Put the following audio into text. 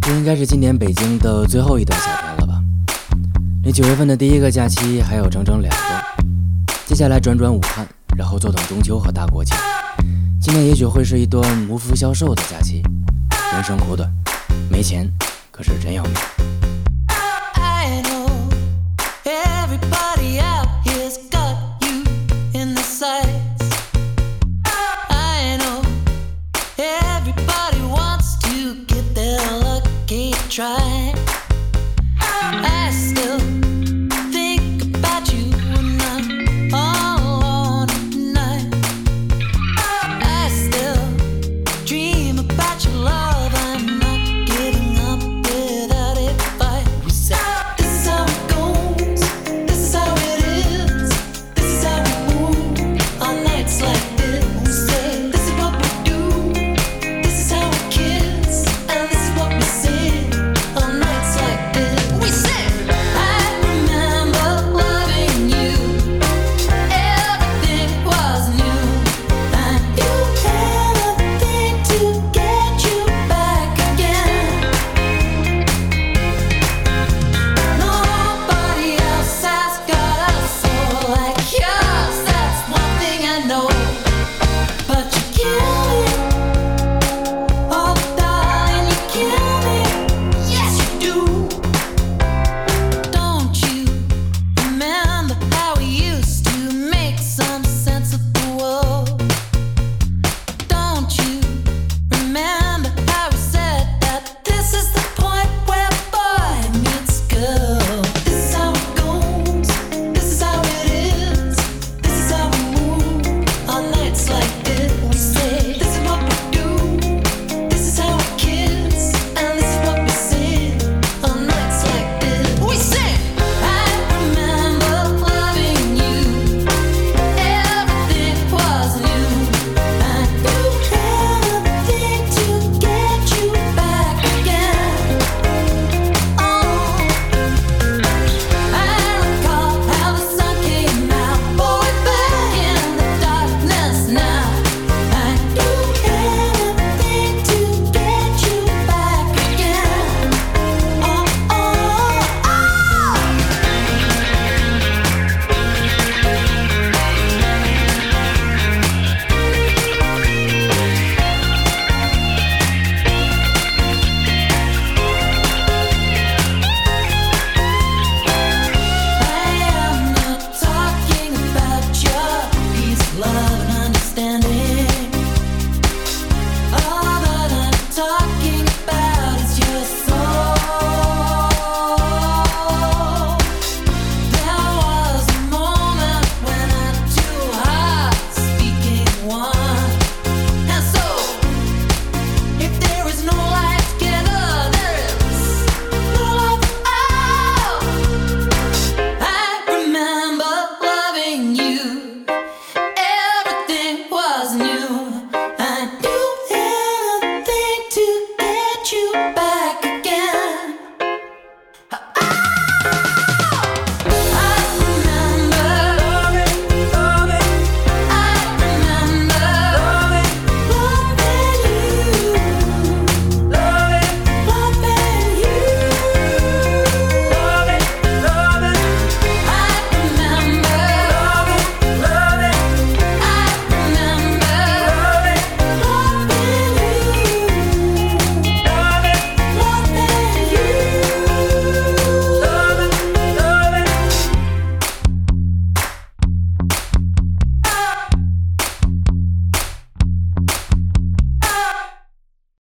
这应该是今年北京的最后一段夏天了吧？离九月份的第一个假期还有整整两周，接下来转转武汉，然后坐等中秋和大国庆。今年也许会是一段无福消受的假期。人生苦短，没钱可是真要命。Try. I still one.